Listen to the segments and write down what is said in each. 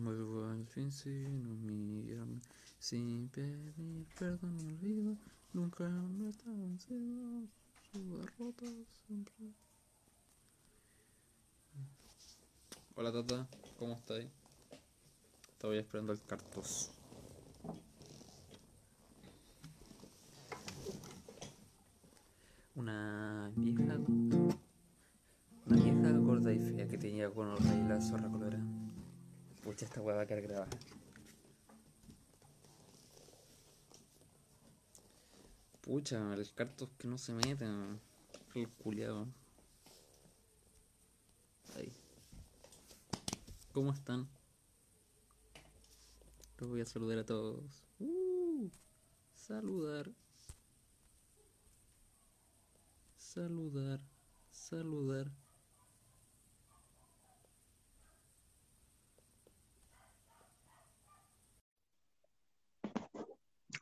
Vuelvo al fin sin humillarme, sin pedir perdón ni olvido. Nunca me está vencido, su derrota siempre. Hola Tata, ¿cómo estáis? Estaba esperando el cartos. Una vieja, una vieja gorda y fea que tenía con orla y la zorra colorada. Pucha, esta hueá va a quedar grabada. Pucha, el cartos que no se meten. El culiado. Ahí. ¿Cómo están? Los voy a saludar a todos. Uh, saludar. Saludar. Saludar.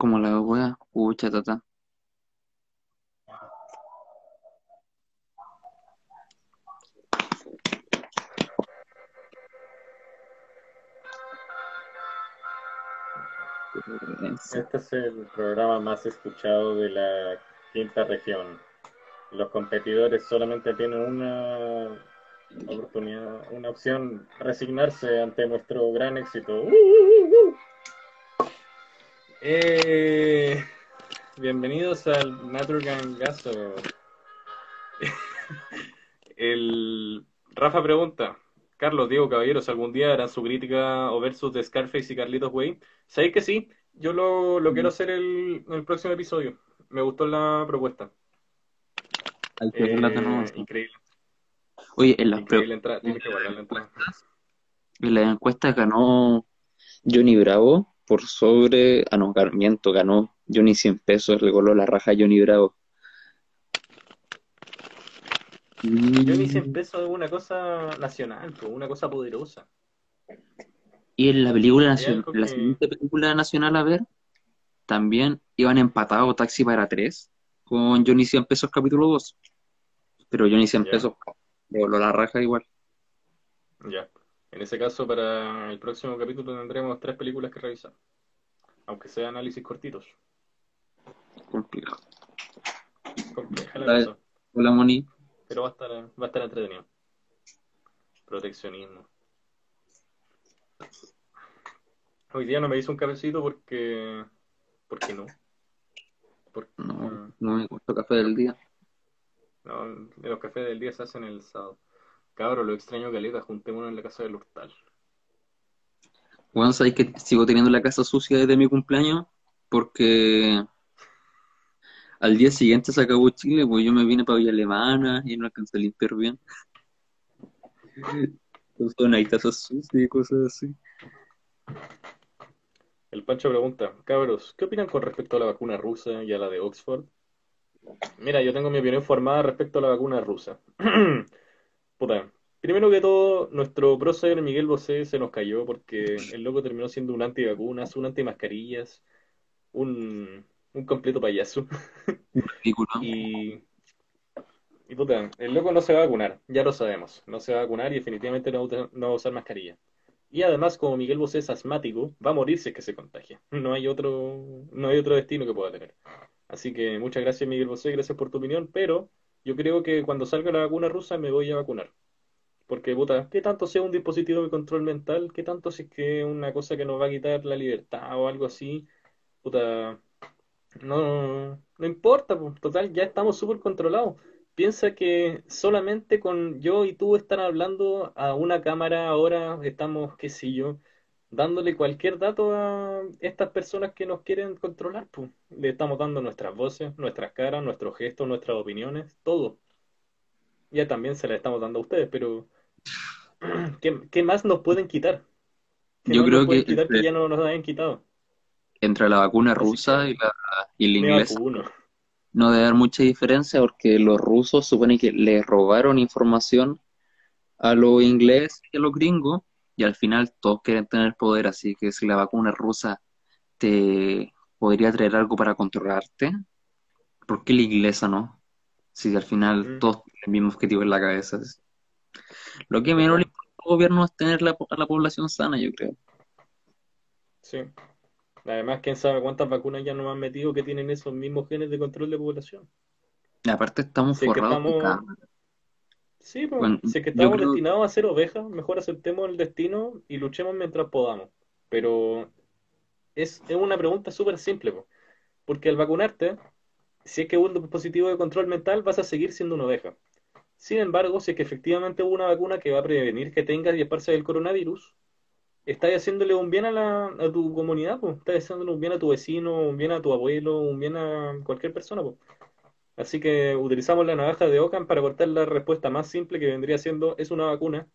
Como la wea, pucha tata. Este es el programa más escuchado de la quinta región. Los competidores solamente tienen una oportunidad, una opción, resignarse ante nuestro gran éxito. ¡Uh! Eh, bienvenidos al Naturgan Gaso. El Rafa pregunta, Carlos, Diego, Caballeros, ¿algún día harán su crítica o versus de Scarface y Carlitos Way? ¿Sabéis que sí? Yo lo, lo quiero hacer el, el próximo episodio. Me gustó la propuesta. Hay que verla de Eh, nuevo, increíble. Oye, en las, pre- Increíble entrada. Tienes que guardar la entrada. en las encuestas ganó Johnny Bravo por sobre. Ah, no, miento, ganó Johnny 100 pesos, le coló la raja a Johnny Bravo. Johnny 100 pesos es una cosa nacional, pues, una cosa poderosa. Y en la película nacional, la siguiente película nacional a ver, también iban empatados Taxi para tres con Johnny 100 pesos capítulo 2. Pero Johnny 100 Ya. pesos le voló la raja igual. Ya. En ese caso, para el próximo capítulo tendremos tres películas que revisar. Aunque sea análisis cortitos. Complicado. Compleja la Dale. cosa. Hola Moni. Pero va a estar, va a estar entretenido. Proteccionismo. Hoy día no me hice un cafecito porque. ¿Por qué no? Porque, No, no me gustó café del día. no, los cafés del día se hacen el sábado. Cabro, lo extraño caleta, juntémonos en la casa del hurtal. Bueno, sabéis que sigo teniendo la casa sucia desde mi cumpleaños porque al día siguiente se acabó Chile, pues yo me vine para Villa Alemana y no alcancé a limpiar bien. Entonces, hay tazas sucias y cosas así. El Pancho pregunta, cabros, ¿qué opinan con respecto a la vacuna rusa y a la de Oxford? Mira, yo tengo mi opinión formada respecto a la vacuna rusa. Puta, primero que todo, nuestro prócer Miguel Bosé se nos cayó porque el loco terminó siendo un antivacunas, un antimascarillas, un, un completo payaso. Ridículo. Y, y puta, el loco no se va a vacunar, ya lo sabemos. No se va a vacunar y definitivamente no, va a uta- no va a usar mascarilla. Y además, como Miguel Bosé es asmático, va a morir si es que se contagia. No hay otro, no hay otro destino que pueda tener. Así que muchas gracias, Miguel Bosé, gracias por tu opinión, pero yo creo que cuando salga la vacuna rusa me voy a vacunar. Porque, puta, ¿qué tanto sea un dispositivo de control mental? ¿Qué tanto si es que una cosa que nos va a quitar la libertad o algo así? Puta, no, no importa, pues, total, ya estamos súper controlados. Piensa que solamente con yo y tú estar hablando a una cámara ahora estamos, qué sé yo, dándole cualquier dato a estas personas que nos quieren controlar, pues. Le estamos dando nuestras voces, nuestras caras, nuestros gestos, nuestras opiniones, todo. Ya también se las estamos dando a ustedes, pero ¿qué, qué más nos pueden quitar? ¿Qué Yo creo que quitar que entre, ya no nos hayan quitado? entre la vacuna rusa y la, y la inglesa no debe haber mucha diferencia porque los rusos supone que le robaron información a los ingleses y a los gringos y al final todos quieren tener poder, así que si la vacuna rusa te podría traer algo para controlarte, ¿por qué la inglesa no? Si al final Mm, todos tienen el mismo objetivo en la cabeza. Lo que menos le importa gobierno es tener la, a la población sana, yo creo. Sí. Además, quién sabe cuántas vacunas ya nos han metido que tienen esos mismos genes de control de población. Y aparte estamos forrados de. Sí, pues, Bueno, si es que estamos creo- destinados a ser ovejas, mejor aceptemos el destino y luchemos mientras podamos. Pero es, es una pregunta súper simple, po. porque al vacunarte, si es que hubo un dispositivo de control mental, vas a seguir siendo una oveja. Sin embargo, si es que efectivamente hubo una vacuna que va a prevenir que tengas y esparces el coronavirus, estás haciéndole un bien a, la, a tu comunidad, pues. Estás haciéndole un bien a tu vecino, un bien a tu abuelo, un bien a cualquier persona, pues. Así que utilizamos la navaja de Ockham para cortar la respuesta más simple que vendría siendo, es una vacuna.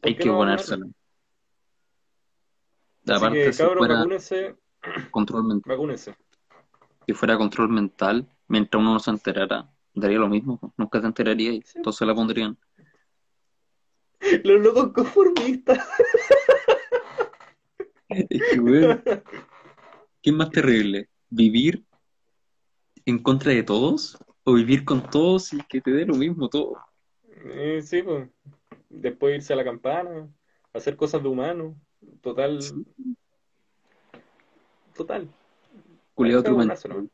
¿Por Hay que no ponérsela. Así que si fuera vacúnense, control mental, vacúnense. si fuera control mental, mientras uno no se enterara, daría lo mismo. Nunca te enteraría y Sí. todos se la pondrían. Los locos conformistas. Es que, weón, ¿qué es más terrible? ¿Vivir en contra de todos? ¿O vivir con todos y que te dé lo mismo todo? Eh, sí, pues. Después irse a la campana, hacer cosas de humano. Total. Total. Culeado Para tu vacunarse, mente. ¿no?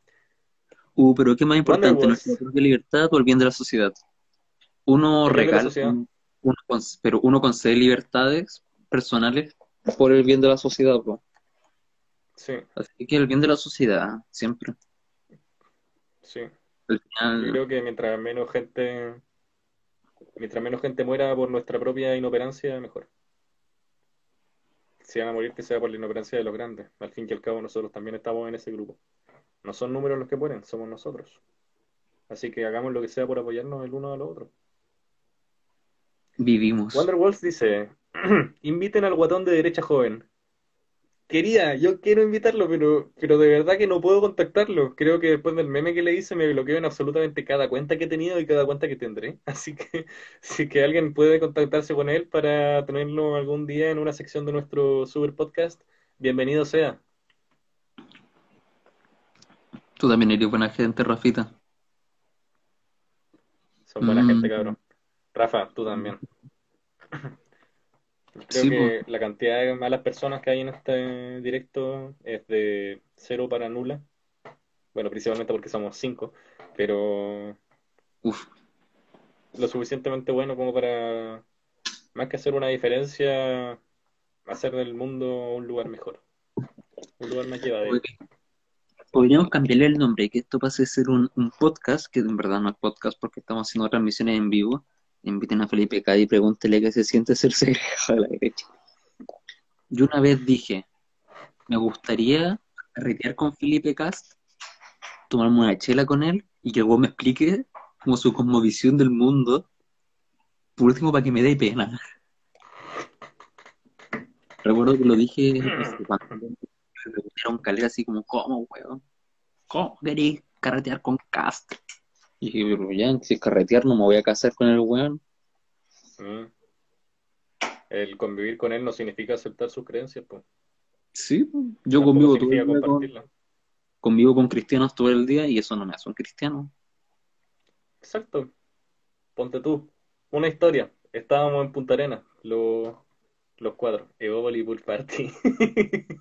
Uh, pero ¿qué más importante? ¿Nuestra propia libertad o el bien de la sociedad? Uno regala, uno con- pero uno concede libertades personales por el bien de la sociedad, po. Sí, Así que el bien de la sociedad, siempre. Sí. Al Yo creo que mientras menos gente, mientras menos gente muera por nuestra propia inoperancia, mejor. Si van a morir, que sea por la inoperancia de los grandes. Al fin y al cabo, nosotros también estamos en ese grupo. No son números los que mueren, somos nosotros. Así que hagamos lo que sea por apoyarnos el uno al otro. vivimos. Wonder Walls dice: Inviten al guatón de derecha joven. Quería, yo quiero invitarlo, pero, pero de verdad que no puedo contactarlo. Creo que después del meme que le hice me bloqueó en absolutamente cada cuenta que he tenido y cada cuenta que tendré. Así que si que alguien puede contactarse con él para tenerlo algún día en una sección de nuestro super podcast, bienvenido sea. Tú también eres buena gente, Rafita. Son buena Mm. gente, cabrón. Rafa, tú también. Creo Sí, que la cantidad de malas personas que hay en este directo es de cero para nula. Bueno, principalmente porque somos cinco, pero Uf, lo suficientemente bueno como para, más que hacer una diferencia, hacer del mundo un lugar mejor, un lugar más llevadero. Podríamos cambiarle el nombre, que esto pase a ser un, un podcast, que en verdad no es podcast porque estamos haciendo transmisiones en vivo. Inviten a Felipe Cadi y pregúntele qué se siente ser segregado a la derecha. Yo una vez dije, me gustaría carretear con Felipe Cast, tomarme una chela con él y que luego me explique como su cosmovisión del mundo, por último para que me dé pena. Recuerdo que lo dije cuando me preguntaron calera así como, ¿cómo, weón? ¿Cómo querés carretear con Cast? Y dije, pero ya, si es carretear no me voy a casar con el weón. Mm. El convivir con él no significa aceptar sus creencias, pues. Sí, yo Tampoco convivo todo significa el día con, convivo con cristianos todo el día y eso no me hace un cristiano. Exacto. Ponte tú. Una historia. Estábamos en Punta Arenas, los, los cuatro. Evópolis Pool Party.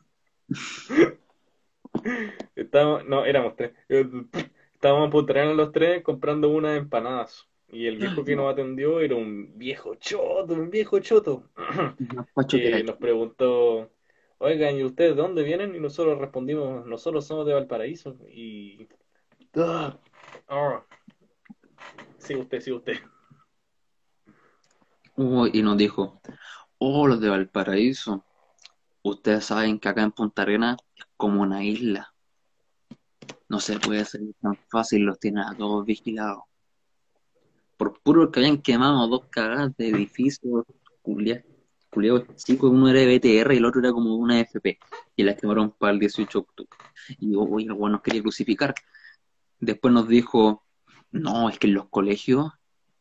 Estábamos, no, éramos tres. Estábamos en Punta Arenas los tres comprando unas empanadas. Y el viejo que nos atendió era un viejo choto, un viejo choto. Que Que nos preguntó, oigan, ¿y ustedes de dónde vienen? Y nosotros respondimos, nosotros somos de Valparaíso. Y... Ah, ah. Sí, usted, sí, usted. Oh, y nos dijo, oh, los de Valparaíso, ustedes saben que acá en Punta Arenas es como una isla. No se puede hacer tan fácil, los tienen a todos vigilados. Por puro que habían quemado dos cagadas de edificios, culiados, chicos, uno era de BTR y el otro era como una FP, y las quemaron para el 18 de octubre. Y oye, el bueno, nos quería crucificar. Después nos dijo, no, es que en los colegios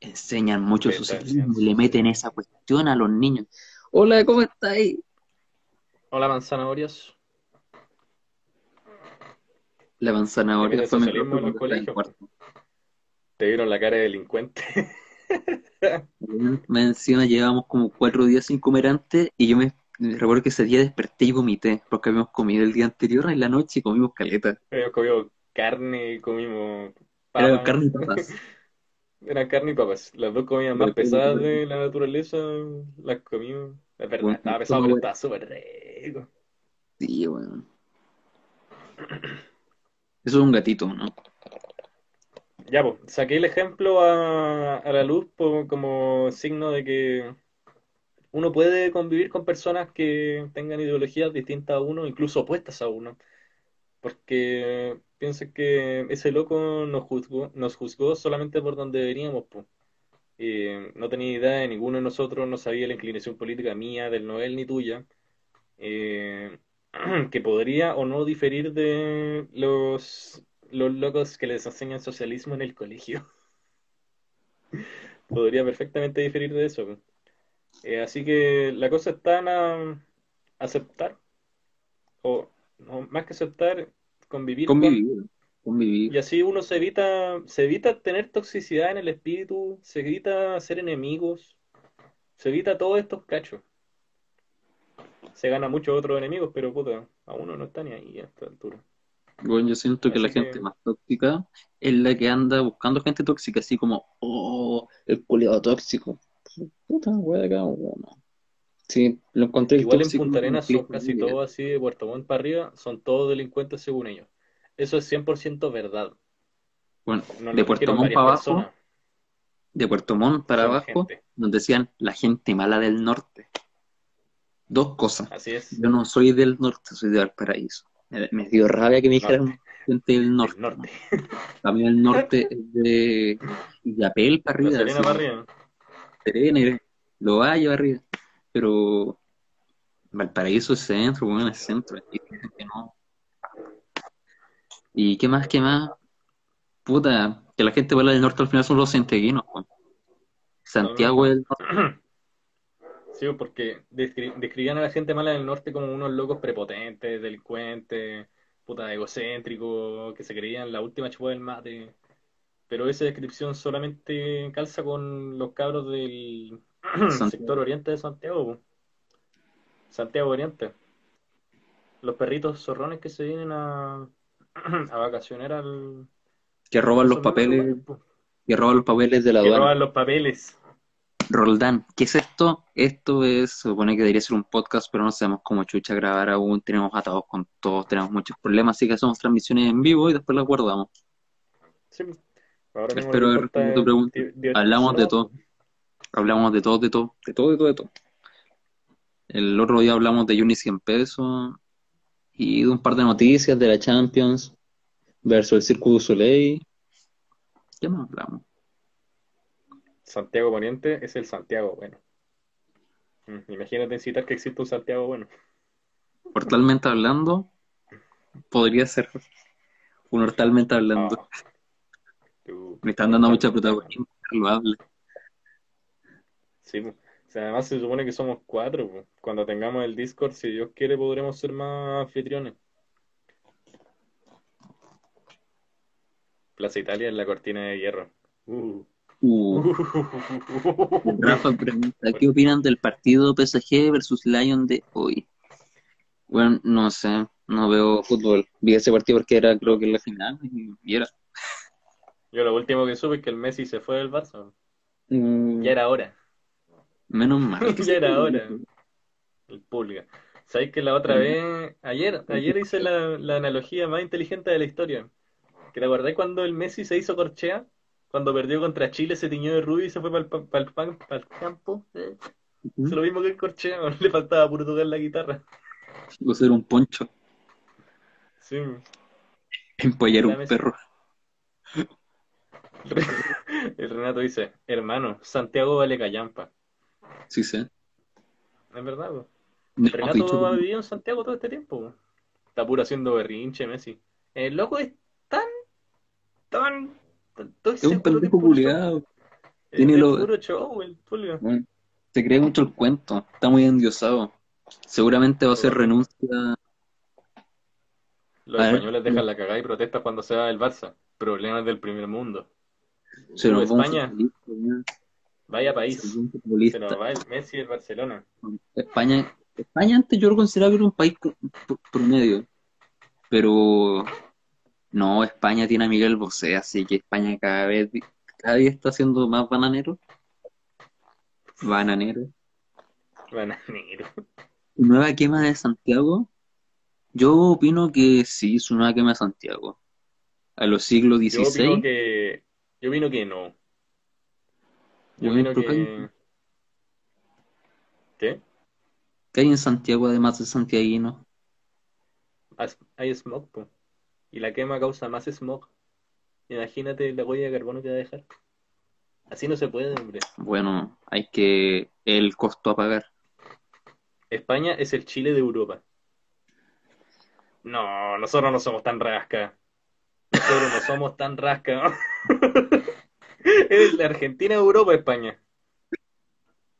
enseñan mucho sí. y le meten esa cuestión a los niños. Hola, ¿cómo estáis? Hola. La manzana Le ahora meten fue en colegios. cuarto. Te vieron la cara de delincuente. más encima llevábamos como cuatro días sin comer antes y yo me, me recuerdo que ese día desperté y vomité porque habíamos comido el día anterior en la noche y comimos caleta. Habíamos comido carne, comimos Era papas. carne y papas. Era carne y papas. Las dos comidas más pesadas de la naturaleza las comimos. Es verdad, Bueno, estaba pesado, pero bueno. estaba súper rico. Sí, bueno. Eso es un gatito, ¿no? Ya, pues, saqué el ejemplo a, a la luz como signo de que uno puede convivir con personas que tengan ideologías distintas a uno, incluso opuestas a uno, porque piensa que ese loco nos juzgó, nos juzgó solamente por donde veníamos, pues. Eh, no tenía idea de ninguno de nosotros, no sabía la inclinación política mía, del Noel ni tuya, eh, que podría o no diferir de los, los locos que les enseñan socialismo en el colegio. Podría perfectamente diferir de eso. Eh, así que la cosa está en aceptar, o no, más que aceptar, convivir con, Convivir. Convivir. y así uno se evita, se evita tener toxicidad en el espíritu, se evita ser enemigos, se evita todos estos cachos. Se gana muchos otros enemigos, pero puta, a uno no está ni ahí a esta altura. Bueno, yo siento que la que- gente más tóxica es la que anda buscando gente tóxica, así como, oh, el culiado tóxico. Puta, wea de acá, wea, no. Sí, lo encontré Igual en Punta Arenas son casi todos así de Puerto Montt para arriba, son todos delincuentes según ellos. Eso es 100% verdad. Bueno, de Puerto Montt para abajo, personas. de Puerto Montt para Son abajo, gente. nos decían la gente mala del norte. Dos cosas. Así es. Yo no soy del norte, soy de Valparaíso. Me me dio rabia que me dijeran gente del norte. Del norte. A mí el norte es de Illapel para arriba, Serena para arriba. Serena, lo vaya para arriba. Pero Valparaíso es centro, bueno, es centro. y que no. ¿Y qué más, qué más? Puta, que la gente mala del norte al final son los santiaguinos, weón. Santiago es el norte. Sí, porque descri- describían a la gente mala del norte como unos locos prepotentes, delincuentes, puta egocéntricos, que se creían la última chupa del mate. Pero esa descripción solamente calza con los cabros del sector oriente de Santiago. po. Santiago Oriente. Los perritos zorrones que se vienen a, a vacacionar al... que roban los papeles, po. que roban los papeles de la Que aduana. roban los papeles. Roldán, ¿qué es esto? Esto es, se supone que debería ser un podcast, pero no sabemos cómo chucha grabar aún, tenemos atados con todos, tenemos muchos problemas, así que hacemos transmisiones en vivo y después las guardamos. Sí. Ahora mismo Espero haber respondido tu pregunta. Hablamos de todo, hablamos de todo, de todo, de todo, de todo, de todo. El otro día hablamos de Uni 100 pesos y de un par de noticias de la Champions versus el Circo du Soleil. ¿Qué más hablamos? Santiago Poniente es el Santiago bueno. Mm, Imagínate incitar que existe un Santiago bueno. Portalmente hablando, podría ser un hortalmente hablando. Ah. Me están dando mucha protagonismo, lo hable. Sí, po. O sea, además se supone que somos cuatro. po. Cuando tengamos el Discord, si Dios quiere, podremos ser más anfitriones. Plaza Italia en la cortina de hierro. Uh. Uh. Rafa pregunta, ¿qué opinan del partido PSG versus Lyon de hoy? Bueno, no sé, no veo fútbol. Vi ese partido porque era creo que la final y era. Yo lo último que supe es que el Messi se fue del Barça. Mm, Ya era hora. Menos mal. Ya era hora. El pulga. ¿Sabéis que la otra vez, ayer, ayer hice la, la analogía más inteligente de la historia? ¿Que te acordáis cuando el Messi se hizo corchea? Cuando perdió contra Chile, se tiñó de rubio y se fue para el campo. Eh, Es lo mismo que el corchea, le faltaba puro tocar la guitarra. Usar un poncho, Sí. empollar La un perro. El Renato dice, hermano, Santiago vale callampa. Sí, sé. Es verdad. No, Renato dicho- ha vivido en Santiago todo este tiempo. po. Está puro haciendo berrinche, Messi. El loco es tan, tan- estoy es un pendejo culiado. Tiene lo- puro show, el Tulio. Bueno, se cree mucho el cuento, está muy endiosado. Seguramente va a ser renuncia. Los A ver. españoles dejan la cagada y protestan cuando se va el Barça. Problemas del primer mundo. Se nos va España. Vaya país. Se nos va el Messi del Barcelona. España, España antes yo lo consideraba que era un país pro- pro- promedio, pero no, España tiene a Miguel Bosé, así que España cada vez, cada día está siendo más bananero, bananero. Bananero. Nueva quema de Santiago, yo opino que sí, es una nueva quema de Santiago. A los siglos Yo opino XVI, que. Yo opino que no. Yo opino que. ¿Qué? ¿qué hay en Santiago además de santiaguino? Hay smog, po. Y la quema causa más smog. Imagínate la huella de carbono que va a dejar. Así no se puede, hombre. Bueno, hay que el costo a pagar. España es el Chile de Europa. No, nosotros no somos tan rasca. Nosotros no somos tan rasca. Es la Argentina de Europa, España.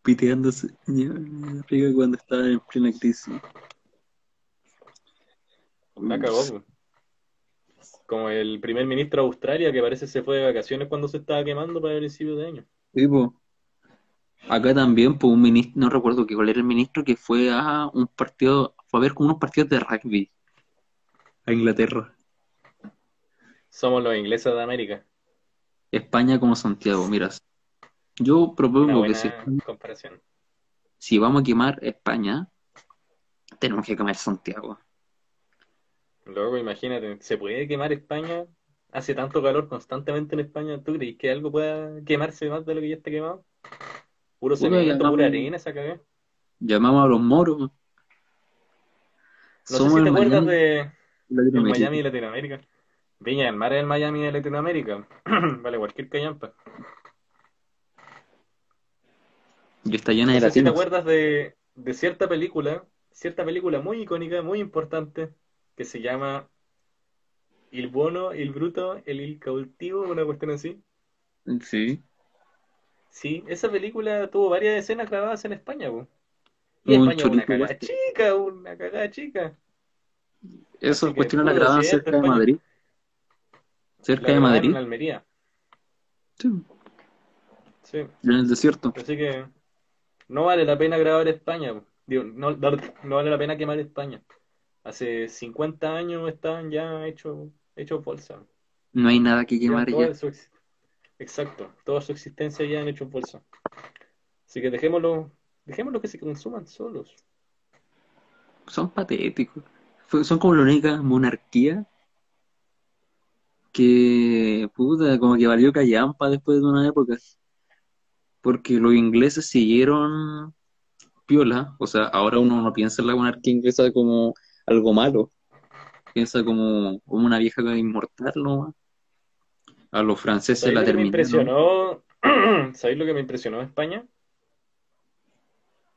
piteándose arriba cuando estaba en plena crisis. La cagó, po. Como el primer ministro de Australia que parece se fue de vacaciones cuando se estaba quemando para el principio de año. Sí. Acá también, pues un ministro, no recuerdo que cuál era el ministro que fue a un partido, fue a ver como unos partidos de rugby a Inglaterra. Somos los ingleses de América. España como Santiago, miras. Yo propongo que si, comparación. si vamos a quemar España, tenemos que quemar Santiago. Luego, imagínate, ¿se puede quemar España? Hace tanto calor constantemente en España. ¿Tú crees que algo pueda quemarse más de lo que ya está quemado? Puro cemento, llamamos- pura arena, esa cagada. Llamamos a los moros. No sé Somos si el te acuerdas Miami de de el Latinoamérica. Miami de Latinoamérica. Viña del Mar es el Miami de Latinoamérica. Vale, cualquier callampa. Y está llena No de sé si te acuerdas de, de cierta película, cierta película muy icónica, muy importante, que se llama Il Buono, Il Bruto, El Il Cautivo, una cuestión así. Sí. Sí, esa película tuvo varias escenas grabadas en España, po. Y Un España es una cagada chica, una cagada chica. Que cuestiones puro grababan cerca de España. Madrid. La Cerca de Madrid. en Almería. Sí, Sí, en el desierto. así que no vale la pena grabar España. Digo, no, no vale la pena quemar España. Hace 50 años estaban ya hechos hechos bolsa. No hay nada que quemar ya. su Exacto, toda su existencia ya han hecho bolsa. Así que dejémoslo, dejémoslo que se consuman solos. Son patéticos. Son como la única monarquía que, puta, como que valió callampa después de una época. Porque los ingleses siguieron piola. O sea, ahora uno no piensa en la monarquía inglesa como algo malo. Piensa como, como una vieja inmortal, ¿no? A los franceses ¿Sabéis la lo que me terminaron. impresionó? ¿Sabéis lo que me impresionó de España?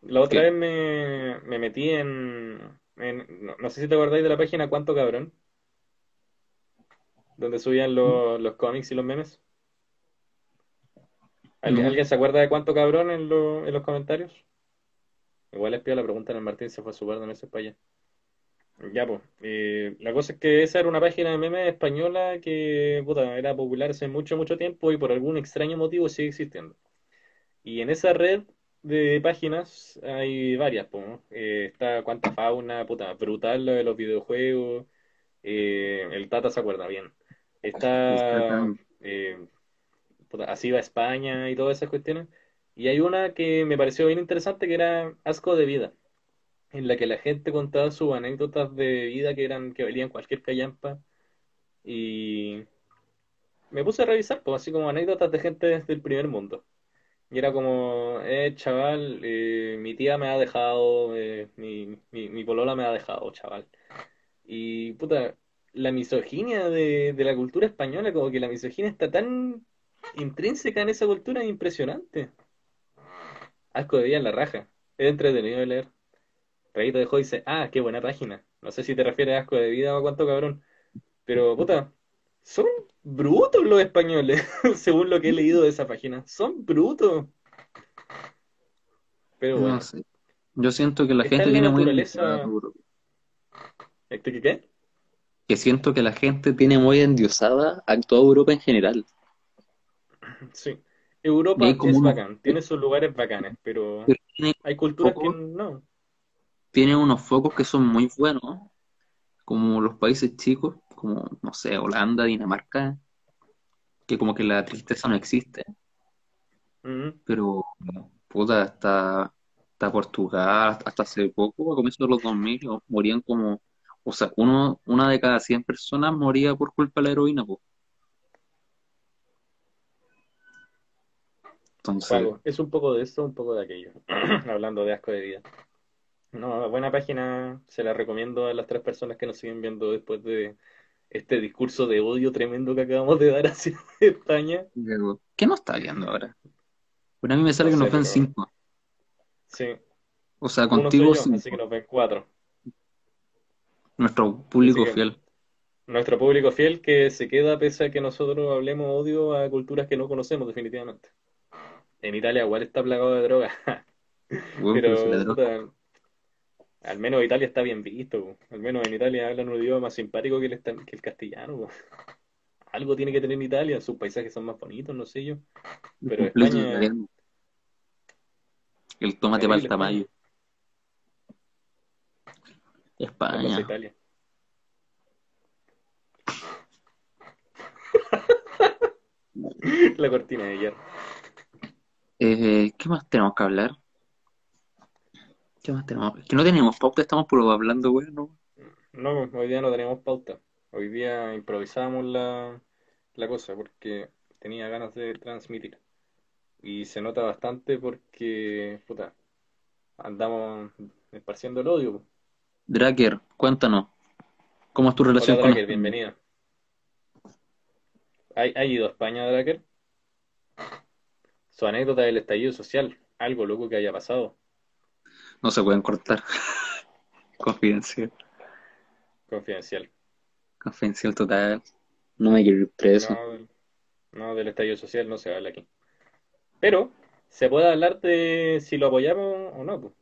La otra ¿Qué? vez me, me metí en, en- no, no sé si te acordáis de la página Cuánto Cabrón, donde subían los, los cómics y los memes. ¿Alguien, No. alguien se acuerda de Cuánto Cabrón en, lo- en los comentarios? Igual les pido la pregunta en el Martín, se fue a su par de meses para allá. Ya, pues. eh, la cosa es que esa era una página de memes española que puta, era popular hace mucho, mucho tiempo y por algún extraño motivo sigue existiendo. Y en esa red de páginas hay varias. Eh, está Cuánta Fauna, puta, brutal lo de los videojuegos. eh, el Tata se acuerda bien. Está Está- eh, puta, Así va España y todas esas cuestiones. Y hay una que me pareció bien interesante que era Asco de Vida en la que la gente contaba sus anécdotas de vida que eran, que valían cualquier callampa. Y me puse a revisar, pues así como anécdotas de gente desde el primer mundo. Y era como, eh, chaval, eh, mi tía me ha dejado, eh, mi, mi, mi polola me ha dejado, chaval. Y puta, la misoginia de, de la cultura española, como que la misoginia está tan intrínseca en esa cultura, es impresionante. Asco de vida en la raja. Es entretenido de leer. Rayito dejó y dice, ah, qué buena página. No sé si te refieres a asco de vida o a cuánto cabrón. Pero, puta, son brutos los españoles, según lo que he leído de esa página. Son brutos. Pero bueno, No sé. Yo siento que la gente la tiene muy naturaleza. Europa. ¿este qué? Que siento que la gente tiene muy endiosada a toda Europa en general. Sí. Europa es bacán, tiene sus lugares bacanes, pero hay culturas que no. Tiene unos focos que son muy buenos, como los países chicos, como, no sé, Holanda, Dinamarca, que como que la tristeza no existe, Ujú. pero puta, hasta, hasta Portugal, hasta hace poco, a comienzos de los 2000, o- morían como, o sea, uno, una de cada 100 personas moría por culpa de la heroína, pues. Entonces, es un poco de esto, un poco de aquello. Hablando de asco de vida. No, buena página, se la recomiendo a las tres personas que nos siguen viendo después de este discurso de odio tremendo que acabamos de dar hacia España. ¿qué nos está viendo ahora? Bueno, a mí me sale No que nos ven pero 5, sí, o sea, uno contigo yo, así que 5, nos ven cuatro. nuestro público que fiel. nuestro público fiel que se queda pese a que nosotros hablemos odio a culturas que no conocemos definitivamente. En Italia igual está plagado de droga, pero droga, al menos Italia está bien visto. po. Al menos en Italia hablan un idioma más simpático que el, que el castellano. po. Algo tiene que tener Italia, sus paisajes son más bonitos, no sé yo. es Pero España. El tomate mayo. España, hermosa España. Italia. La cortina de hierro. Eh, ¿qué más tenemos que hablar? ¿Qué más tenemos? Es que no tenemos pauta, estamos puro hablando, weón, ¿no? No, hoy día no tenemos pauta. Hoy día improvisamos la, la cosa porque tenía ganas de transmitir. Y se nota bastante porque, puta, andamos esparciendo el odio. po. Draker, cuéntanos, ¿cómo es tu Hola relación con Draker, bienvenida. ¿Hay, hay ido a España, Draker? Su anécdota del estallido social, algo loco que haya pasado. No se pueden cortar. Confidencial. Confidencial. Confidencial total. No me quiero ir preso. No, del- no, del estallido social no se habla aquí. Pero se puede hablar de si lo apoyamos o no.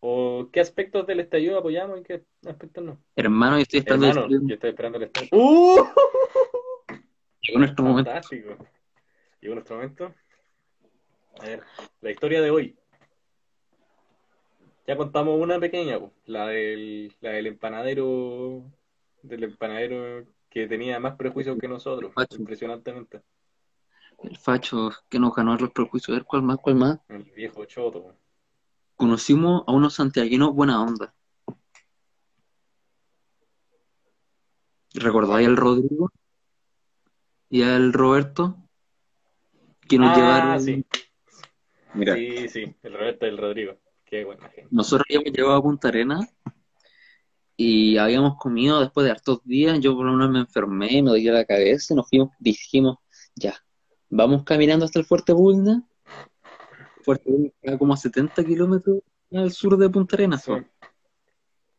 O qué aspectos del estallido apoyamos y qué aspectos no. Hermano, yo estoy esperando Hermano, el yo estoy esperando el estallido. ¡Uh! Llegó nuestro momento. Fantástico. Llegó nuestro momento. A ver, la historia de hoy. Ya contamos una pequeña, po, la del, la del empanadero, del empanadero que tenía más prejuicios que nosotros, Facho. impresionantemente. El facho que nos ganó los prejuicios. Ver, ¿cuál más? ¿Cuál más? El viejo choto. Conocimos a unos santiaguinos buena onda. ¿Recordáis al Rodrigo y al Roberto? Que nos Ah, llevaron. sí, Mira, sí, sí, el Roberto y el Rodrigo. Qué buena gente. nosotros habíamos llegado a Punta Arenas y habíamos comido después de hartos días. Yo por lo menos me enfermé, me dolía la cabeza y nos fuimos, dijimos, ya, vamos caminando hasta el Fuerte Bulnes. Fuerte Bulnes queda como a 70 kilómetros al sur de Punta Arenas. Sí.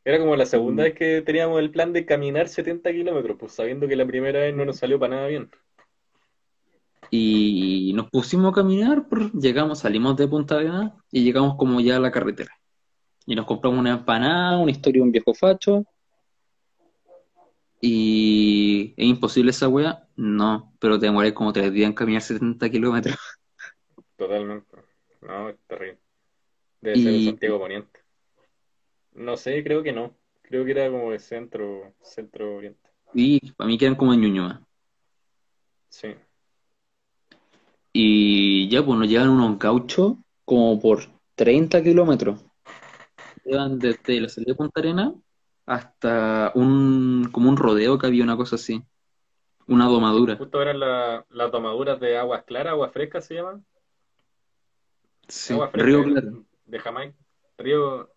Era como la segunda vez que teníamos el plan de caminar 70 kilómetros, pues sabiendo que la primera vez no nos salió para nada bien. Y nos pusimos a caminar, llegamos, salimos de Punta Arenas y llegamos como ya a la carretera. Y nos compramos una empanada, una historia de un viejo facho. Y ¿es imposible esa wea? No, pero te demoré como tres días en caminar 70 kilómetros. Totalmente. No, es terrible. Debe ser Y Santiago Poniente. No sé, creo que no. Creo que era como de centro, centro oriente. y para mí quedan como en Ñuñoa. Sí. Y ya pues nos llevan unos gauchos como por 30 kilómetros. Llevan desde la salida de Punta Arenas hasta un como un rodeo que había una cosa así, una domadura. Justo eran la- las tomaduras de aguas claras, aguas frescas se llaman. Sí, Agua Río Claro. de Jamaica. Río.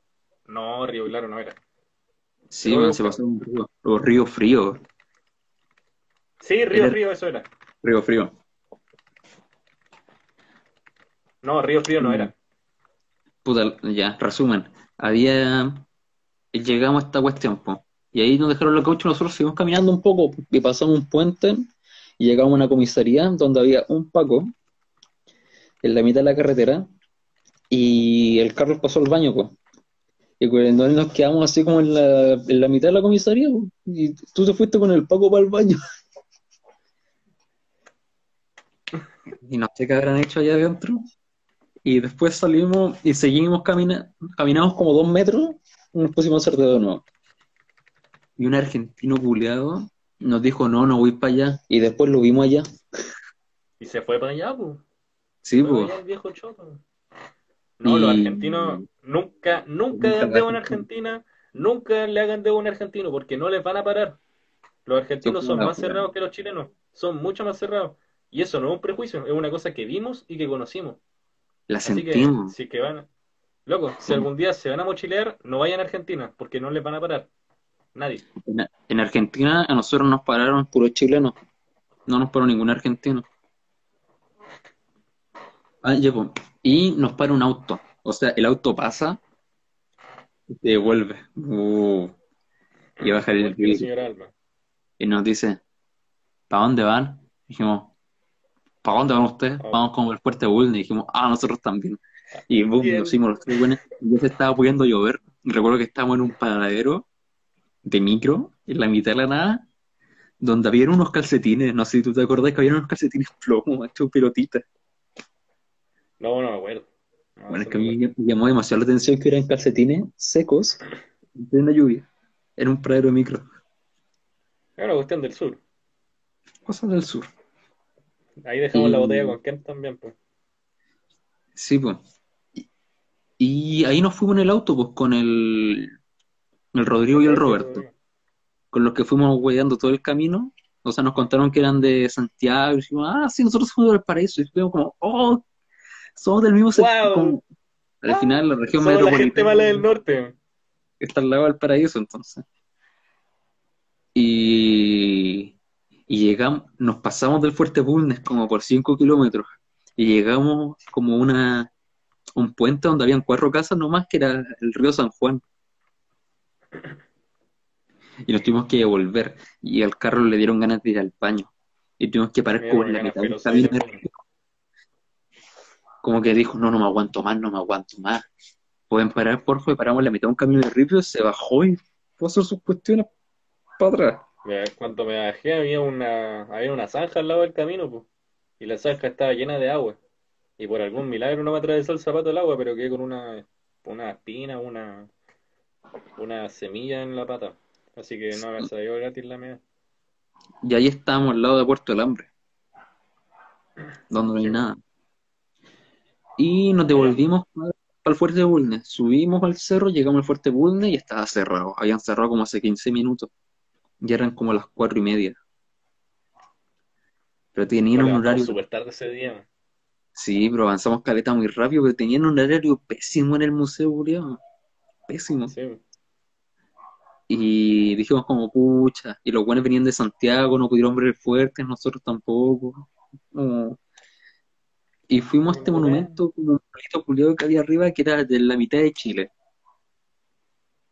No, Río Claro no era. Sí, man, se pasó un río. O río frío, Sí, Río Era Frío, eso era. río frío. No, Río Frío no era. Puta, ya, resumen. Había, llegamos a esta cuestión, po. Y ahí nos dejaron los gauchos, nosotros seguimos caminando un poco, y pasamos un puente y llegamos a una comisaría donde había un Paco en la mitad de la carretera y el Carlos pasó al baño, pues. Y cuando nos quedamos así como en la, en la mitad de la comisaría, po, y tú te fuiste con el Paco para el baño. y no sé qué habrán hecho allá adentro. Y después salimos y seguimos caminando, caminamos como dos metros y nos pusimos a hacer de nuevo. Y un argentino culeado nos dijo, no, no voy para allá. Y después lo vimos allá. Y se fue para allá, pues. Sí, pues. allá el viejo choto. No, Y- los argentinos nunca, nunca Nunca en gastan. Argentina, nunca le hagan a un argentino, porque no les van a parar. Los argentinos Son una más cerrados que los chilenos, son mucho más cerrados. Y eso no es un prejuicio, es una cosa que vimos y que conocimos. La Así que, sentimos. si que van, loco, si algún día se van a mochilear, no vayan a Argentina, porque no les van a parar. Nadie. En, en Argentina a nosotros nos pararon puros chilenos. No nos paró ningún argentino. Ah. Y nos para un auto. O sea, el auto pasa y se devuelve. Uh. Y baja el Alma. Y nos dice, ¿para dónde van? Dijimos, ¿para dónde van ustedes? Ah. Vamos como el Fuerte Bull. Y dijimos, ah, nosotros también. Y boom, Bien. nos hicimos los tres buenos. Ya se estaba pudiendo llover. Recuerdo que estábamos en un paradero de micro, en la mitad de la nada, donde había unos calcetines. No sé si tú te acordás que había unos calcetines plomo, hechos pelotitas. No, no me acuerdo. No, Bueno, es que a mí me llamó demasiado la atención que eran calcetines secos en plena lluvia, en un paradero de micro. Es una cuestión del sur. Cosas del sur. Ahí dejamos la botella con Kent también, pues. Sí, pues. Y, y ahí nos fuimos en el auto, pues, con el, el Rodrigo y el Roberto, con los que fuimos hueveando todo el camino. O sea, nos contaron que eran de Santiago. Y dijimos, ah, sí, nosotros somos del paraíso. Y fuimos como, oh, somos del mismo sector. Wow. como- al final, la región Somos la gente metropolitana mala del norte. está al lado del paraíso, entonces. Y, y llegamos, nos pasamos del Fuerte Bulnes como por 5 kilómetros. Y llegamos como una un puente donde habían cuatro casas nomás, que era el río San Juan. Y nos tuvimos que devolver. Y al carro le dieron ganas de ir al baño. Y tuvimos que parar como en la mitad del camino. de Como que dijo, no, no me aguanto más, no me aguanto más. Pueden parar, por favor. Y paramos en la mitad de un camino de ripio, se bajó y fue a hacer sus cuestiones para atrás. Me- Cuando me bajé había una, había una zanja al lado del camino, pues. Y la zanja estaba llena de agua. Y por algún milagro no me atravesó el zapato el agua, pero quedé con una, una espina, una, una semilla en la pata. Así que no me salió gratis la mía. Y ahí estábamos al lado de Puerto del Hambre, donde no hay Sí. nada. Y nos devolvimos al Fuerte Bulnes. Subimos al cerro, llegamos al Fuerte Bulnes y estaba cerrado. Habían cerrado como hace 15 minutos. Ya eran como las cuatro y media. Pero tenían un horario. súper tarde ese día. Sí, pero avanzamos caleta muy rápido, pero tenían un horario pésimo en el museo, culiao. Pésimo. Sí. Y dijimos como, pucha, y los buenos venían de Santiago, no pudieron ver el fuerte, nosotros tampoco. Y fuimos a este monumento como un pueblito culiao que había arriba, que era de la mitad de Chile.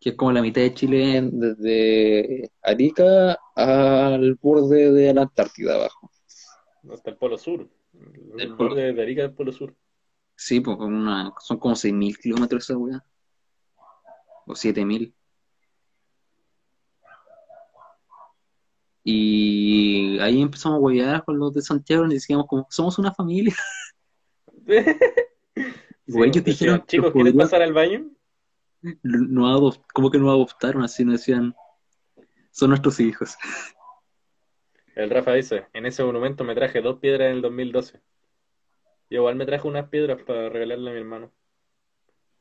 Que es como la mitad de Chile desde Arica al borde de la Antártida abajo. Hasta el Polo Sur. El El polo- borde de Arica del Polo Sur. Sí, pues una, son como 6.000 kilómetros esa weá. O 7.000. Y ahí empezamos a huevear con los de Santiago y decíamos como, somos una familia. Sí, Güey, ellos dijeron, chicos, ¿quieren pasar al baño? No como que no adoptaron, así nos decían, son nuestros hijos. El Rafa dice, en ese monumento me traje dos piedras en el 2012. Yo igual me traje unas piedras para regalarle a mi hermano.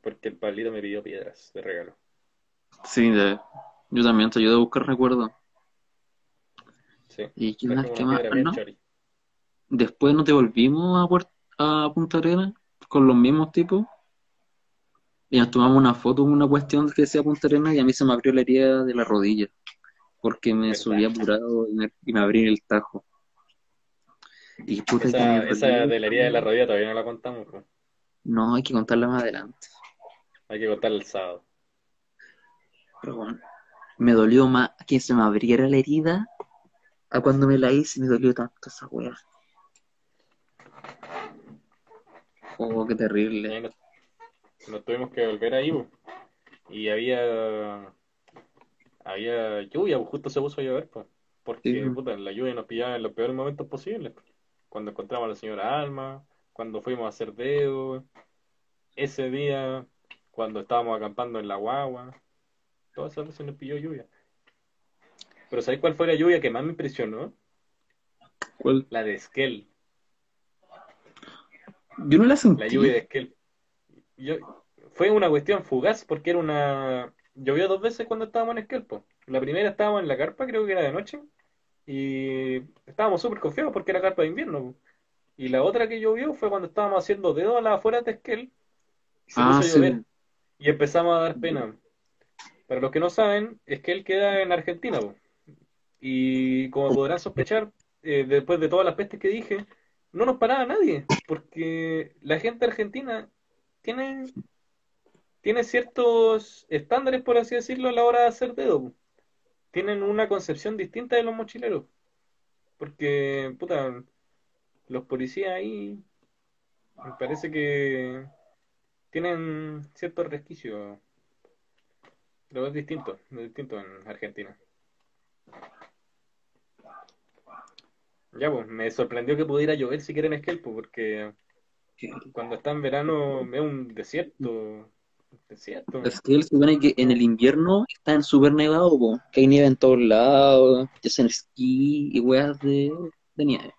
Porque el Pablito me pidió piedras de regalo. Sí, de- yo también te ayudo a buscar recuerdos. Sí, ¿Y más? ¿Qué una más? ¿No? chori. Después nos devolvimos a, a Punta Arenas con los mismos tipos y nos tomamos una foto con una cuestión que decía Punta Arenas y a mí se me abrió la herida de la rodilla porque me ¿Verdad? subí apurado y me, y me abrí el tajo. Y puta Esa, esa de la herida de la rodilla todavía no la contamos. pues. No, hay que contarla más adelante. Hay que contarla el sábado. Pero bueno, me dolió más que se me abriera la herida a cuando me la hice me dolió tanto esa wea. Oh, qué terrible. Nos, tuvimos que volver ahí. pues. Y había había lluvia, pues justo se puso a llover. pues. Porque Sí. puta, la lluvia nos pillaba en los peores momentos posibles. pues. cuando encontramos a la señora Alma, cuando fuimos a hacer dedo, ese día, cuando estábamos acampando en la guagua, todas esas veces nos pilló lluvia. Pero ¿sabes cuál fue la lluvia que más me impresionó? ¿Cuál? La de Esquel, Yo no la sentí. la lluvia de Esquel. Yo, fue una cuestión fugaz porque era una... Llovió dos veces cuando estábamos en Esquel, po. La primera estábamos en la carpa, creo que era de noche, y estábamos súper confiados porque era carpa de invierno. Y la otra que llovió fue cuando estábamos haciendo dedo a las afueras de Esquel, y se Ah, puso a llover, sí. y empezamos a dar pena. Para los que no saben, Esquel queda en Argentina, po. Y como podrán sospechar, eh, después de todas las pestes que dije, no nos paraba nadie, porque la gente argentina tiene, tiene ciertos estándares, por así decirlo, a la hora de hacer dedo. Tienen una concepción distinta de los mochileros. Porque, puta, los policías ahí me parece que tienen ciertos resquicios. Pero es distinto, es distinto en Argentina. Ya, pues, me sorprendió que pudiera llover siquiera en Esquel, pues, porque cuando está en verano es un desierto. Desierto. Es que él supone que en el invierno está en súper nevado, po, que hay nieve en todos lados, que hacen esquí y weas de, de nieve.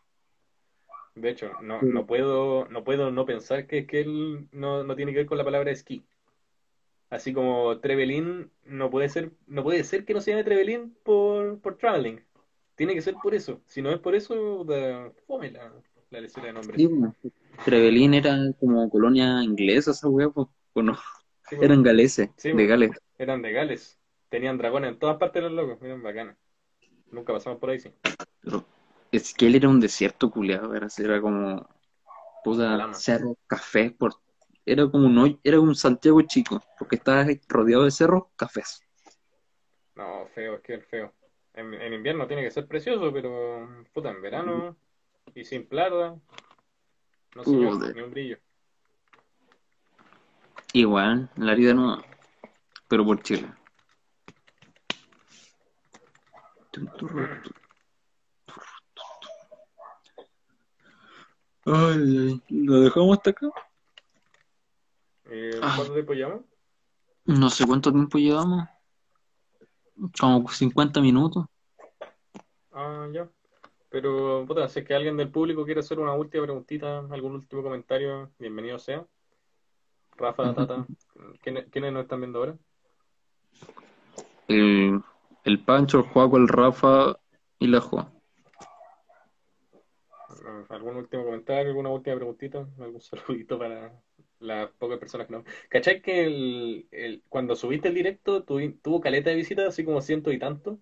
De hecho, no, no puedo, no puedo no pensar que Esquel no, no tiene que ver con la palabra esquí. Así como Trevelin no puede ser, no puede ser que no se llame Trevelin por, por traveling. Tiene que ser por eso. Si no es por eso, da, fome la, la de. Sí, po. Trevelin era como colonia inglesa, esa pues, o no, Sí, eran galeses, Sí, de. Gales. eran de Gales. Tenían dragones en todas partes los locos. Miren, bacana. Nunca pasamos por ahí, sí. Pero es que él era un desierto culiado, era, era como puta cerros, cafés, por, era como un hoy- era un Santiago chico, porque estaba rodeado de cerros, cafés. No, feo, es que es feo. En, en invierno tiene que ser precioso, pero puta, en verano y sin plata, no señor, Joder. ni un brillo. Igual, la vida no, pero por Chile. Ay, ay, ¿lo dejamos hasta acá? Eh, Ah. ¿Cuánto tiempo llevamos? No sé cuánto tiempo llevamos. Como 50 minutos. Ah, ya. Pero, puta, si es que alguien del público quiere hacer una última preguntita, algún último comentario, bienvenido sea. Rafa, Tata, ¿quiénes, quiénes nos están viendo ahora? El, el Pancho, el Juaco, el Rafa y la Joa. Eh, ¿Algún último comentario, alguna última preguntita? ¿Algún saludito para las pocas personas que no? ¿Cachai que el, el- cuando subiste el directo tuvi- tuvo caleta de visitas, así como ciento y tanto?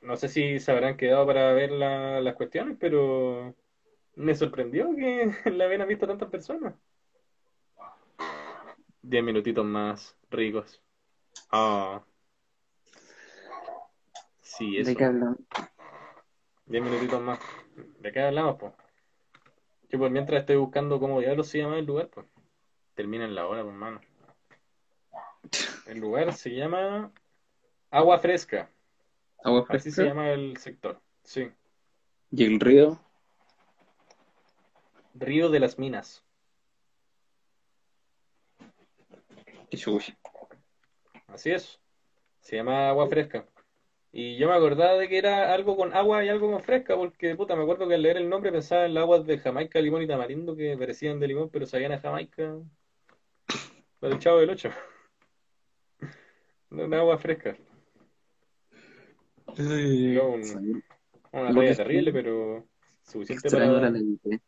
No sé si se habrán quedado para ver la- las cuestiones, pero me sorprendió que la habían visto tantas personas. Diez minutitos más ricos. Ah. Sí, eso. ¿De qué hablamos? Diez minutitos más. ¿De qué hablamos, pues? Yo por mientras estoy buscando cómo diablos se llama el lugar, pues. Termina en la hora, pues, mano. El lugar se llama Agua Fresca. Agua Así se fresca. llama el sector. Sí. Y el río. Río de las Minas. Así es. Se llama Agua Fresca. Y yo me acordaba de que era algo con agua y algo con fresca, porque puta, me acuerdo que al leer el nombre pensaba en las aguas de Jamaica, limón y tamarindo que parecían de limón, pero sabían a Jamaica. La del Chavo del Ocho. Una agua fresca. Un- Una talla terrible, pero suficiente Extraño la para levité.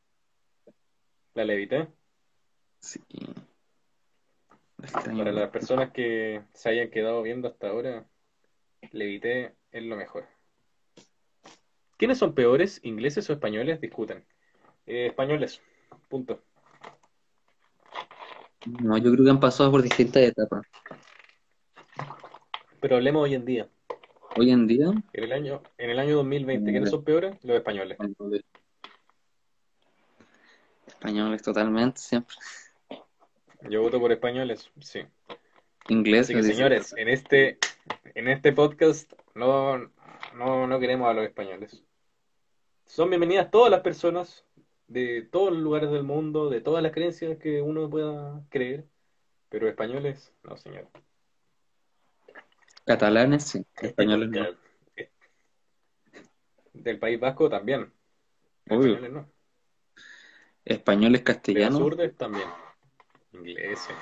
la levité. Sí. Extraño. Para las personas que se hayan quedado viendo hasta ahora, Levité es lo mejor. ¿Quiénes son peores, ingleses o españoles? Discutan. Eh, españoles, punto. No, yo creo que han pasado por distintas etapas. Pero hablemos hoy en día. Hoy en día, En el año, en el año 2020, ¿quiénes son peores? Los españoles. españoles totalmente, siempre. Yo voto por españoles, sí. Inglés, Así que señores, en este, en este podcast no, no, no queremos a los españoles. Son bienvenidas todas las personas de todos los lugares del mundo, de todas las creencias que uno pueda creer, pero españoles, no, señor. Catalanes, sí. Españoles no. Del País Vasco también. Obvio. Españoles no. Españoles castellanos. Azurdes también. Ingleses.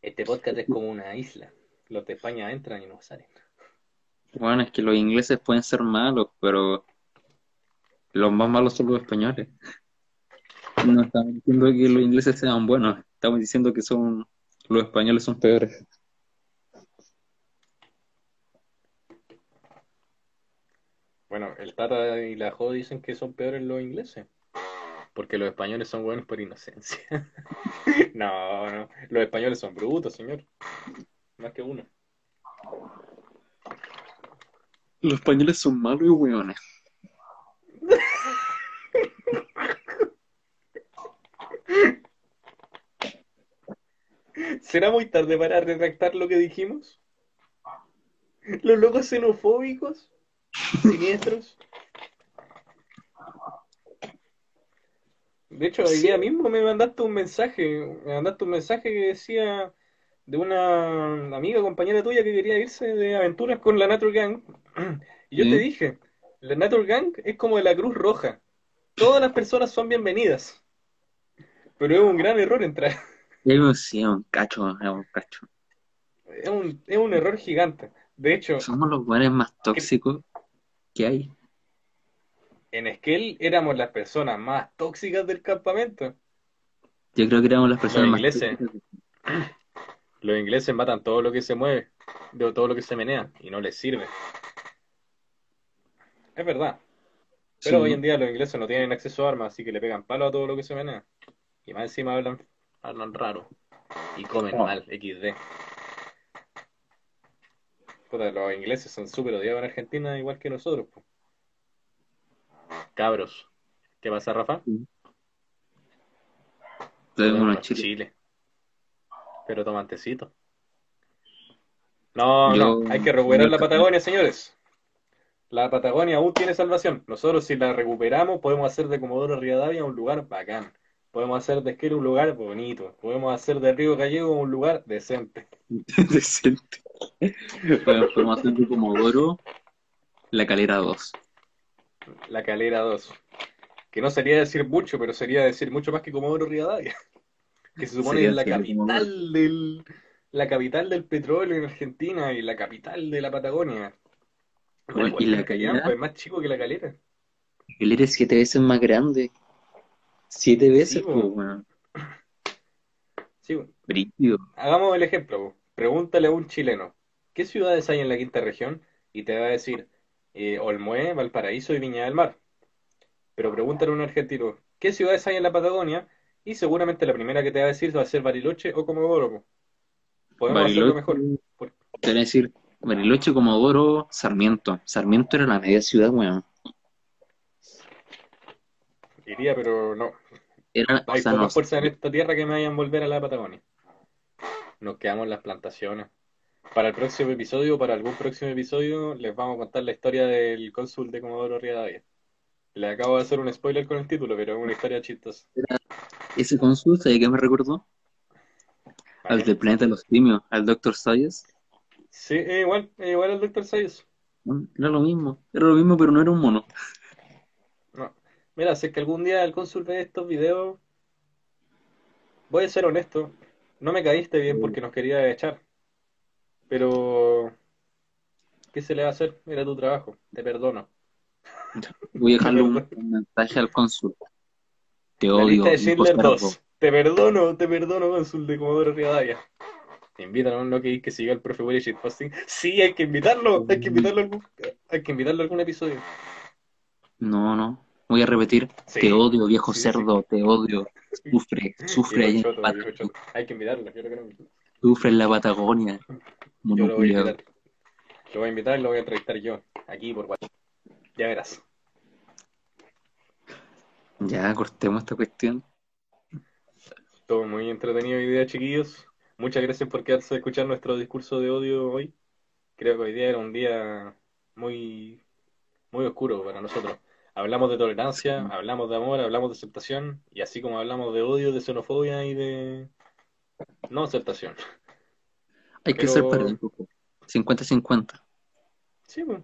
Este podcast es como una isla. Los de España entran y no salen. Bueno, es que los ingleses pueden ser malos, pero los más malos son los españoles. No estamos diciendo que los ingleses sean buenos, estamos diciendo que son los españoles son peores. Bueno, el Tata y la Jo dicen que son peores los ingleses. Porque los españoles son buenos por inocencia. No, no. Los españoles son brutos, señor. Más que uno. Los españoles son malos y hueones. ¿Será muy tarde para retractar lo que dijimos? Los locos xenofóbicos, siniestros. De hecho, hoy día mismo me mandaste un mensaje, me mandaste un mensaje que decía de una amiga compañera tuya que quería irse de aventuras con la Nature Gang. Y yo te dije, la Nature Gang es como la Cruz Roja. Todas las personas son bienvenidas. Pero es un gran error entrar. Sí, es un cacho, es un cacho. Es un, es un error gigante. De hecho, Somos los hueones más tóxicos que hay. en Esquel éramos las personas más tóxicas del campamento. Yo creo que éramos las personas Los más ingleses. tóxicas. Los ingleses matan todo lo que se mueve, de todo lo que se menea, y no les sirve. Es verdad. Pero Sí. hoy en día los ingleses no tienen acceso a armas, así que le pegan palo a todo lo que se menea. Y más encima hablan, hablan raro. Y comen Oh. mal, XD. Puta, los ingleses son súper odiados en Argentina, igual que nosotros. po. Cabros. ¿Qué pasa, Rafa? Tenemos Bueno, unos chiles. Chile. Pero toman tecito. No, Yo- no, hay que recuperar yo- la Patagonia, señores. La Patagonia aún tiene salvación. Nosotros, si la recuperamos, podemos hacer de Comodoro Rivadavia un lugar bacán. Podemos hacer de Esquel un lugar bonito. Podemos hacer de Río Gallego un lugar decente. Decente. Bueno, hacer de Comodoro la calera 2. La Calera 2. Que no sería decir mucho, pero sería decir mucho más que Comodoro Rivadavia. Que se supone que es la capital del, la capital del petróleo en Argentina y la capital de la Patagonia. Bueno, igual ¿y que la Calera? es más chico que la calera. El eres siete veces más grande. Siete veces, Sí, po. pues. Sí, Brígido. hagamos el ejemplo. Pregúntale a un chileno, ¿qué ciudades hay en la quinta región? Y te va a decir eh, Olmué, Valparaíso y Viña del Mar. Pero pregúntale a un argentino, ¿qué ciudades hay en la Patagonia? Y seguramente la primera que te va a decir va a ser Bariloche o Comodoro. po. Podemos hacerlo mejor. Te voy a decir Bariloche, Comodoro, Sarmiento. Sarmiento era la media ciudad, weón. Iría, pero no. Era, o Hay sea, pocas no, fuerzas en esta tierra que me vayan a volver a la Patagonia. Nos quedamos en las plantaciones. Para el próximo episodio, para algún próximo episodio, les vamos a contar la historia del cónsul de Comodoro Rivadavia. Le acabo de hacer un spoiler con el título, pero es una historia chistosa. ese cónsul, ¿sabes qué me recordó? Al del planeta de los simios, al Dr. Sayers. Sí, es igual, es igual al Dr. Sayus. Era lo mismo, era lo mismo, pero no era un mono. No. Mira, si es que algún día el cónsul ve estos videos, voy a ser honesto, no me caíste bien porque nos quería echar. Pero, ¿qué se le va a hacer? Era tu trabajo, te perdono. Voy a dejarle un, un mensaje al cónsul. Te La odio, lista de hijo Schindler cerdo. 2. Te perdono, te perdono, cónsul de Comodoro Rivadavia. Te invitan a un no que, que siga el profe Willy Shitposting. Sí, hay que invitarlo, hay que invitarlo a algún, hay que invitarlo a algún episodio. No, no. Voy a repetir. Sí. Te odio, viejo Sí, sí. cerdo, te odio. Sufre, sufre ahí. Hay que invitarlo, yo creo que no. Sufre en la Patagonia. Yo lo voy a invitar. Lo voy a invitar y lo voy a entrevistar yo, aquí por WhatsApp. Ya verás. Ya, cortemos esta cuestión. Todo muy entretenido hoy día, chiquillos. Muchas gracias por quedarse a escuchar nuestro discurso de odio hoy. Creo que hoy día era un día muy, muy oscuro para nosotros. Hablamos de tolerancia, hablamos de amor, hablamos de aceptación, y así como hablamos de odio, de xenofobia y de no aceptación. Hay que ser poco. 50-50. Sí, pues.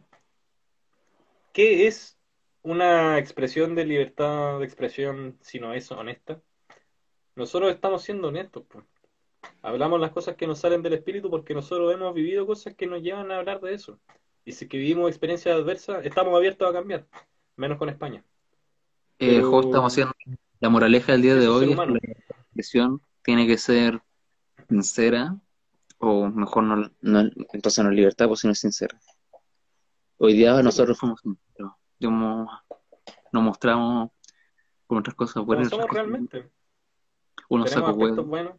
¿Qué es una expresión de libertad de expresión si no es honesta? Nosotros estamos siendo honestos. Pues. Hablamos las cosas que nos salen del espíritu porque nosotros hemos vivido cosas que nos llevan a hablar de eso. Y si que vivimos experiencias adversas, estamos abiertos a cambiar, menos con España. Eh, estamos haciendo la moraleja del día de hoy. La expresión tiene que ser sincera, o mejor no, no entonces no es libertad, pues sino es sincera. Hoy día nosotros fuimos sinceros, nos mostramos con otras cosas buenas. somos realmente. tenemos aspectos buenos,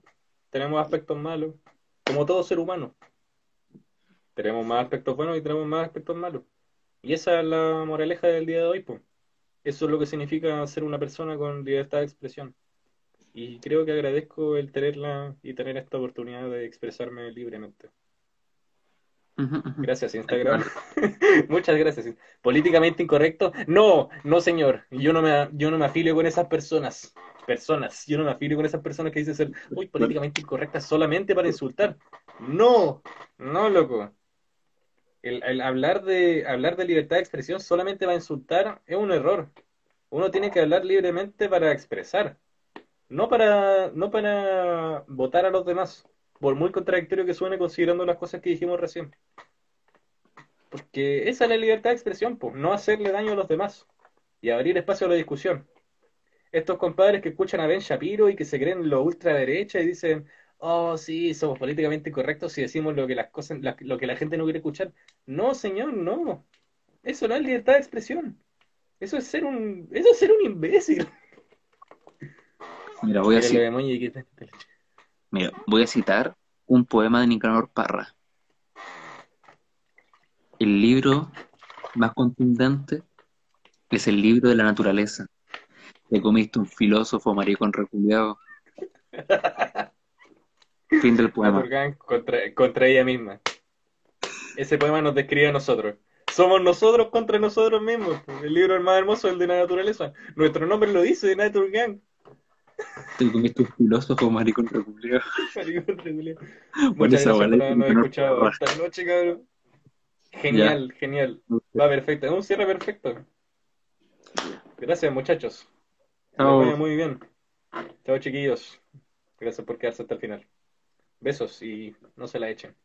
tenemos aspectos malos, como todo ser humano. Tenemos más aspectos buenos y tenemos más aspectos malos. Y esa es la moraleja del día de hoy, pues. Eso es lo que significa ser una persona con libertad de expresión. Y creo que agradezco el tenerla y tener esta oportunidad de expresarme libremente. Gracias, Instagram. Muchas gracias. ¿Políticamente incorrecto? No, no, señor. Yo no me, yo no me afilio con esas personas. Personas. Yo no me afilio con esas personas que dicen ser muy políticamente incorrectas solamente para insultar. No, no, loco. El, el, hablar, de, hablar de libertad de expresión solamente para insultar es un error. Uno tiene que hablar libremente para expresar no para, no para votar a los demás, por muy contradictorio que suene considerando las cosas que dijimos recién. Porque esa es la libertad de expresión, pues, no hacerle daño a los demás y abrir espacio a la discusión. Estos compadres que escuchan a Ben Shapiro y que se creen lo ultraderecha y dicen, oh, sí, somos políticamente incorrectos si decimos lo que las cosas, lo que la gente no quiere escuchar. No, señor, no. Eso no es libertad de expresión. Eso es ser un, eso es ser un imbécil. Mira, voy a, Mira, voy a citar un poema de Nicanor Parra. El libro más contundente es el libro de la naturaleza. Te comiste un filósofo maricón reculeado. fin del poema. Contra, contra ella misma. Ese poema nos describe a nosotros. Somos nosotros contra nosotros mismos. El libro más hermoso es el de la naturaleza. Nuestro nombre lo dice, Nature Gang. Te comiste un filósofo maricón reculeado. Maricón reculeado. Muchas gracias por habernos escuchado esta noche, cabrón. Genial, genial. Va perfecto. Es un cierre perfecto. Gracias, muchachos. Chao. Muy bien. Chao, chiquillos. Gracias por quedarse hasta el final. Besos y no se la echen.